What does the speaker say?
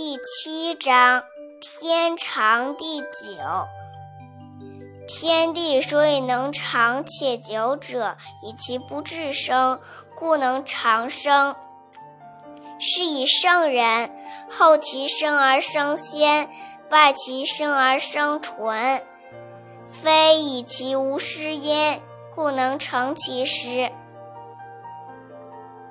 第七章天长地久。天地所以能长且久者以其不自生故能长生。是以圣人后其生而生先外其身而生存非以其无失焉故能成其失